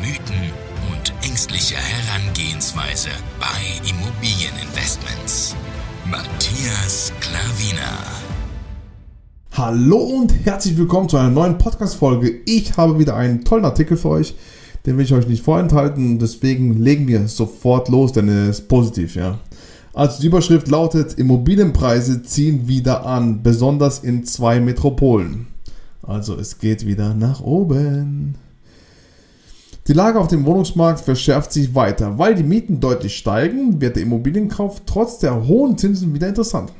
Mythen und ängstliche Herangehensweise bei Immobilieninvestments. Matthias Klavina. Hallo und herzlich willkommen zu einer neuen Podcast-Folge. Ich habe wieder einen tollen Artikel für euch. Den will ich euch nicht vorenthalten. Deswegen legen wir sofort los, denn er ist positiv, ja. Also die Überschrift lautet, Immobilienpreise ziehen wieder an, besonders in zwei Metropolen. Also es geht wieder nach oben. Die Lage auf dem Wohnungsmarkt verschärft sich weiter. Weil die Mieten deutlich steigen, wird der Immobilienkauf trotz der hohen Zinsen wieder interessant.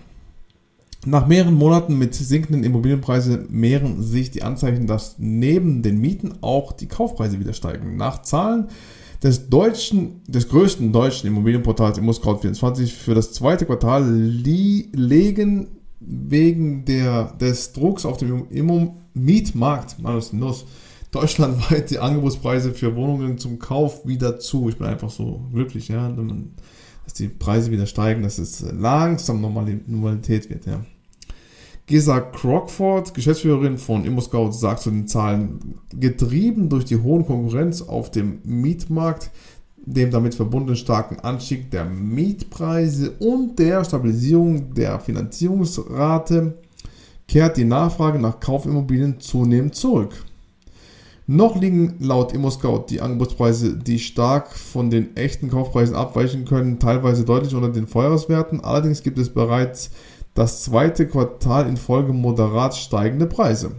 Nach mehreren Monaten mit sinkenden Immobilienpreisen mehren sich die Anzeichen, dass neben den Mieten auch die Kaufpreise wieder steigen. Nach Zahlen des deutschen, des größten deutschen Immobilienportals ImmoScout24 für das zweite Quartal legen wegen der, des Drucks auf dem Immo Mietmarkt, Manus Nuss, deutschlandweit die Angebotspreise für Wohnungen zum Kauf wieder zu. Ich bin einfach so glücklich, ja, dass die Preise wieder steigen, dass es langsam Normalität wird, ja. Gesa Crockford, Geschäftsführerin von ImmoScout, sagt zu den Zahlen, getrieben durch die hohen Konkurrenz auf dem Mietmarkt, dem damit verbundenen starken Anstieg der Mietpreise und der Stabilisierung der Finanzierungsrate, kehrt die Nachfrage nach Kaufimmobilien zunehmend zurück. Noch liegen laut ImmoScout die Angebotspreise, die stark von den echten Kaufpreisen abweichen können, teilweise deutlich unter den Vorjahreswerten. Allerdings gibt es bereits das zweite Quartal in Folge moderat steigende Preise.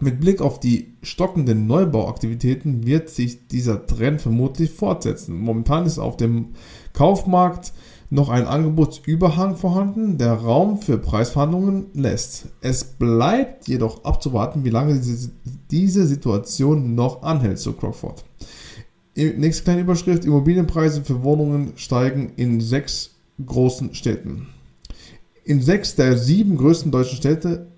Mit Blick auf die stockenden Neubauaktivitäten wird sich dieser Trend vermutlich fortsetzen. Momentan ist auf dem Kaufmarkt noch ein Angebotsüberhang vorhanden, der Raum für Preisverhandlungen lässt. Es bleibt jedoch abzuwarten, wie lange diese Situation noch anhält, so Crockford. Nächste kleine Überschrift: Immobilienpreise für Wohnungen steigen in sechs großen Städten. In sechs der sieben größten deutschen Städte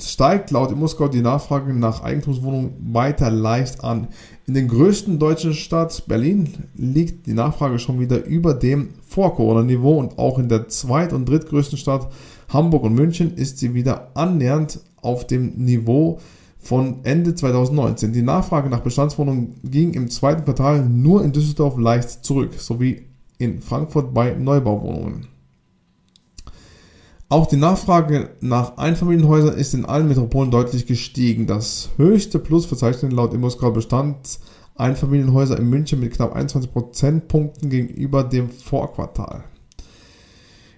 steigt laut Moskau die Nachfrage nach Eigentumswohnungen weiter leicht an. In den größten deutschen Stadt Berlin liegt die Nachfrage schon wieder über dem Vor-Corona-Niveau und auch in der zweit- und drittgrößten Stadt Hamburg und München ist sie wieder annähernd auf dem Niveau von Ende 2019. Die Nachfrage nach Bestandswohnungen ging im zweiten Quartal nur in Düsseldorf leicht zurück, sowie in Frankfurt bei Neubauwohnungen. Auch die Nachfrage nach Einfamilienhäusern ist in allen Metropolen deutlich gestiegen. Das höchste Plus verzeichnet laut ImmoScout Bestand Einfamilienhäuser in München mit knapp 21 Prozentpunkten gegenüber dem Vorquartal.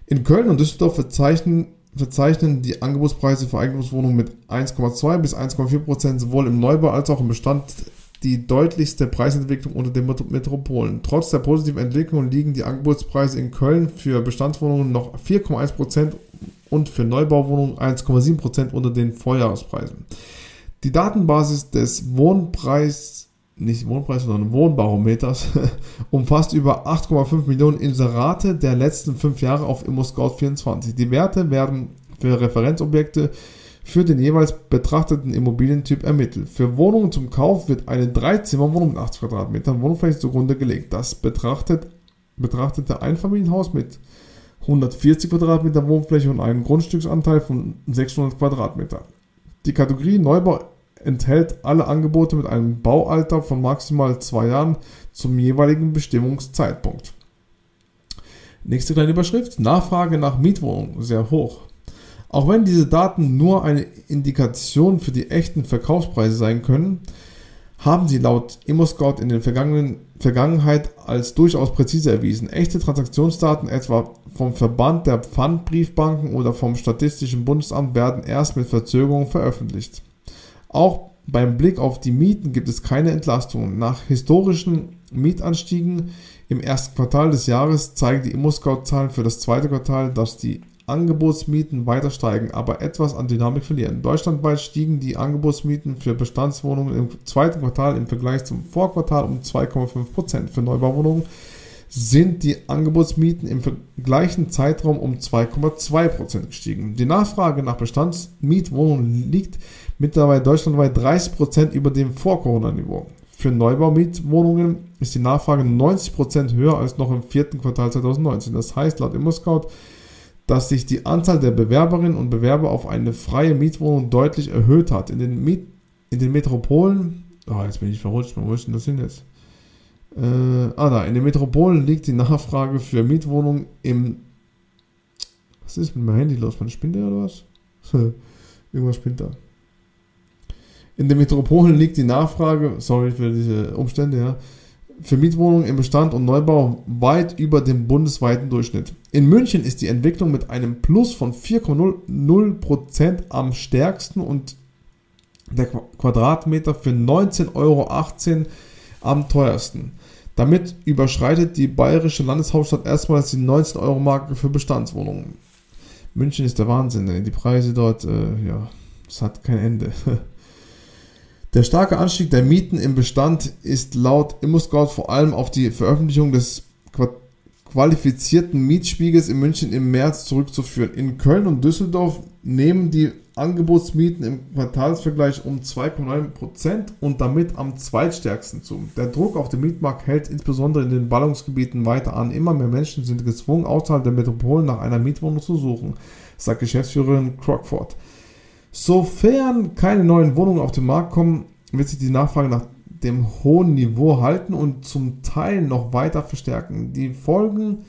In Köln und Düsseldorf verzeichnen, verzeichnen die Angebotspreise für Eigentumswohnungen mit 1,2 bis 1,4 Prozent sowohl im Neubau als auch im Bestand die deutlichste Preisentwicklung unter den Metropolen. Trotz der positiven Entwicklung liegen die Angebotspreise in Köln für Bestandswohnungen noch 4,1% und für Neubauwohnungen 1,7% unter den Vorjahrespreisen. Die Datenbasis des Wohnpreis, nicht Wohnpreis, sondern Wohnbarometers umfasst über 8,5 Millionen Inserate der letzten fünf Jahre auf ImmoScout24. Die Werte werden für Referenzobjekte für den jeweils betrachteten Immobilientyp ermittelt. Für Wohnungen zum Kauf wird eine Dreizimmerwohnung mit 80 Quadratmetern Wohnfläche zugrunde gelegt. Das betrachtet, betrachtete Einfamilienhaus mit 140 Quadratmeter Wohnfläche und einen Grundstücksanteil von 600 Quadratmeter. Die Kategorie Neubau enthält alle Angebote mit einem Baualter von maximal zwei Jahren zum jeweiligen Bestimmungszeitpunkt. Nächste kleine Überschrift. Nachfrage nach Mietwohnungen sehr hoch. Auch wenn diese Daten nur eine Indikation für die echten Verkaufspreise sein können, haben sie laut ImmoScout in der Vergangenheit als durchaus präzise erwiesen. Echte Transaktionsdaten etwa vom Verband der Pfandbriefbanken oder vom Statistischen Bundesamt werden erst mit Verzögerung veröffentlicht. Auch beim Blick auf die Mieten gibt es keine Entlastungen. Nach historischen Mietanstiegen im ersten Quartal des Jahres zeigen die ImmoScout-Zahlen für das zweite Quartal, dass die Angebotsmieten weiter steigen, aber etwas an Dynamik verlieren. Deutschlandweit stiegen die Angebotsmieten für Bestandswohnungen im zweiten Quartal im Vergleich zum Vorquartal um 2,5%. Für Neubauwohnungen sind die Angebotsmieten im gleichen Zeitraum um 2,2% gestiegen. Die Nachfrage nach Bestandsmietwohnungen liegt mittlerweile deutschlandweit 30% über dem Vor-Corona-Niveau. Für Neubaumietwohnungen ist die Nachfrage 90% höher als noch im vierten Quartal 2019. Das heißt laut ImmoScout, dass sich die Anzahl der Bewerberinnen und Bewerber auf eine freie Mietwohnung deutlich erhöht hat. In den, Miet in den Metropolen, oh, jetzt bin ich verrutscht, wo ist denn das hin jetzt? Äh, ah, da, in den Metropolen liegt die Nachfrage für Mietwohnungen im. Was ist mit meinem Handy los? Man spinnt der oder was? Irgendwas spinnt da. In den Metropolen liegt die Nachfrage, sorry für diese Umstände, ja, für Mietwohnungen im Bestand und Neubau weit über dem bundesweiten Durchschnitt. In München ist die Entwicklung mit einem Plus von 4,0% am stärksten und der Quadratmeter für 19,18 Euro am teuersten. Damit überschreitet die bayerische Landeshauptstadt erstmals die 19-Euro-Marke für Bestandswohnungen. München ist der Wahnsinn, die Preise dort, äh, ja, es hat kein Ende. Der starke Anstieg der Mieten im Bestand ist laut ImmoScout vor allem auf die Veröffentlichung des qualifizierten Mietspiegels in München im März zurückzuführen. In Köln und Düsseldorf nehmen die Angebotsmieten im Quartalsvergleich um 2,9% und damit am zweitstärksten zu. Der Druck auf den Mietmarkt hält insbesondere in den Ballungsgebieten weiter an. Immer mehr Menschen sind gezwungen, außerhalb der Metropolen nach einer Mietwohnung zu suchen, sagt Geschäftsführerin Crockford. Sofern keine neuen Wohnungen auf den Markt kommen, wird sich die Nachfrage nach dem hohen Niveau halten und zum Teil noch weiter verstärken. Die Folgen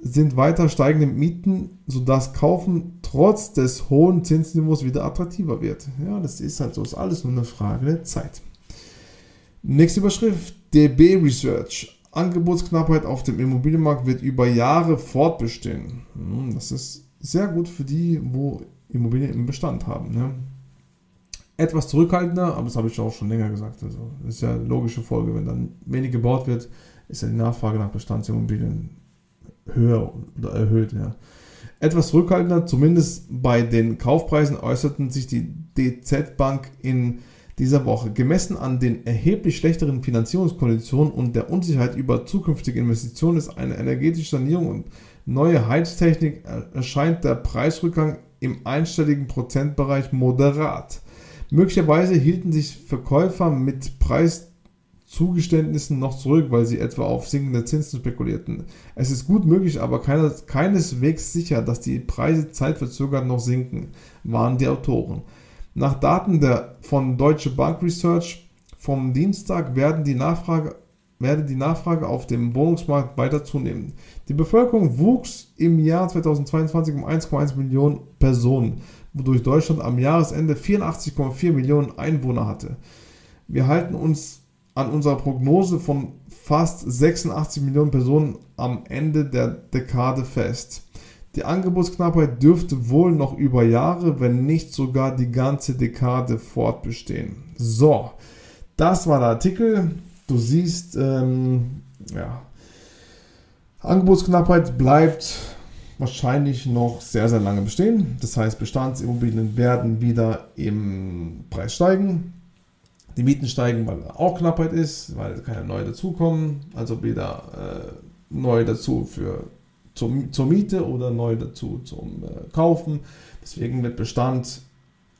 sind weiter steigende Mieten, sodass Kaufen trotz des hohen Zinsniveaus wieder attraktiver wird. Ja, das ist halt so, ist alles nur eine Frage der Zeit. Nächste Überschrift, DB Research. Angebotsknappheit auf dem Immobilienmarkt wird über Jahre fortbestehen. Hm, das ist sehr gut für die, wo Immobilien im Bestand haben. Ne? Etwas zurückhaltender, aber das habe ich auch schon länger gesagt. Also, das ist ja eine logische Folge. Wenn dann wenig gebaut wird, ist ja die Nachfrage nach Bestandsimmobilien höher oder erhöht. Ja. Etwas zurückhaltender, zumindest bei den Kaufpreisen, äußerten sich die DZ Bank in dieser Woche. Gemessen an den erheblich schlechteren Finanzierungskonditionen und der Unsicherheit über zukünftige Investitionen ist eine energetische Sanierung und neue Heiztechnik erscheint der Preisrückgang im einstelligen Prozentbereich moderat. Möglicherweise hielten sich Verkäufer mit Preiszugeständnissen noch zurück, weil sie etwa auf sinkende Zinsen spekulierten. Es ist gut möglich, aber keines, keineswegs sicher, dass die Preise zeitverzögert noch sinken, waren die Autoren. Nach Daten der, von Deutsche Bank Research vom Dienstag werden die Nachfrage, werde die Nachfrage auf dem Wohnungsmarkt weiter zunehmen. Die Bevölkerung wuchs im Jahr 2022 um 1,1 Millionen Personen wodurch Deutschland am Jahresende 84,4 Millionen Einwohner hatte. Wir halten uns an unserer Prognose von fast 86 Millionen Personen am Ende der Dekade fest. Die Angebotsknappheit dürfte wohl noch über Jahre, wenn nicht sogar die ganze Dekade fortbestehen. So, das war der Artikel. Du siehst, ähm, ja, Angebotsknappheit bleibt wahrscheinlich noch sehr, sehr lange bestehen. Das heißt, Bestandsimmobilien werden wieder im Preis steigen. Die Mieten steigen, weil auch Knappheit ist, weil keine neue dazukommen. Also wieder äh, neu dazu für, zum, zur Miete oder neu dazu zum äh, Kaufen. Deswegen wird Bestand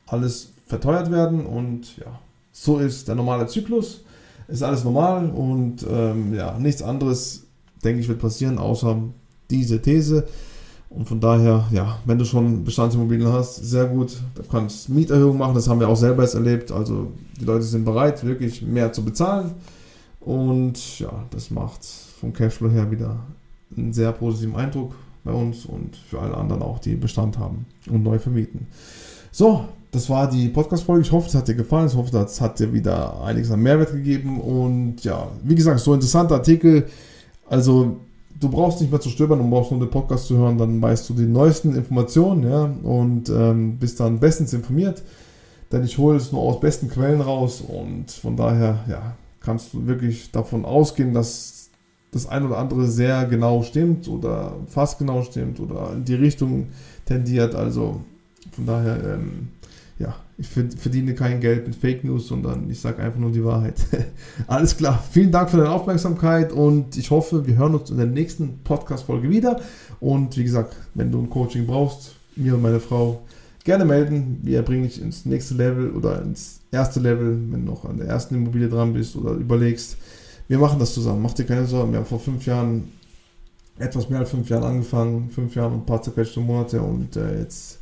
alles verteuert werden und ja, so ist der normale Zyklus. Ist alles normal und ähm, ja, nichts anderes, denke ich, wird passieren, außer diese These. Und von daher, ja, wenn du schon Bestandsimmobilien hast, sehr gut. Du kannst Mieterhöhungen machen, das haben wir auch selber jetzt erlebt. Also die Leute sind bereit, wirklich mehr zu bezahlen. Und ja, das macht vom Cashflow her wieder einen sehr positiven Eindruck bei uns und für alle anderen auch, die Bestand haben und neu vermieten. So, das war die Podcast-Folge. Ich hoffe, es hat dir gefallen. Ich hoffe, das hat dir wieder einiges an Mehrwert gegeben. Und ja, wie gesagt, so interessanter Artikel. Also du brauchst nicht mehr zu stöbern und brauchst nur den Podcast zu hören, dann weißt du die neuesten Informationen ja, und ähm, bist dann bestens informiert. Denn ich hole es nur aus besten Quellen raus und von daher ja, kannst du wirklich davon ausgehen, dass das ein oder andere sehr genau stimmt oder fast genau stimmt oder in die Richtung tendiert. Also von daher, ähm, ja, ich verdiene kein Geld mit Fake News, sondern ich sage einfach nur die Wahrheit. Alles klar. Vielen Dank für deine Aufmerksamkeit und ich hoffe, wir hören uns in der nächsten Podcast-Folge wieder. Und wie gesagt, wenn du ein Coaching brauchst, mir und meine Frau gerne melden. Wir bringen dich ins nächste Level oder ins erste Level, wenn du noch an der ersten Immobilie dran bist oder überlegst. Wir machen das zusammen. Mach dir keine Sorgen. Wir haben vor fünf Jahren, etwas mehr als fünf Jahren angefangen. Fünf Jahre und ein paar zerquetschte Monate und äh, jetzt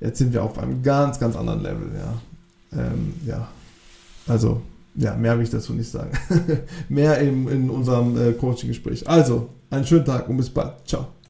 Jetzt sind wir auf einem ganz, ganz anderen Level, ja. Ähm, ja. Also, ja, mehr will ich dazu nicht sagen. mehr in, in unserem äh, Coaching-Gespräch. Also, einen schönen Tag und bis bald. Ciao.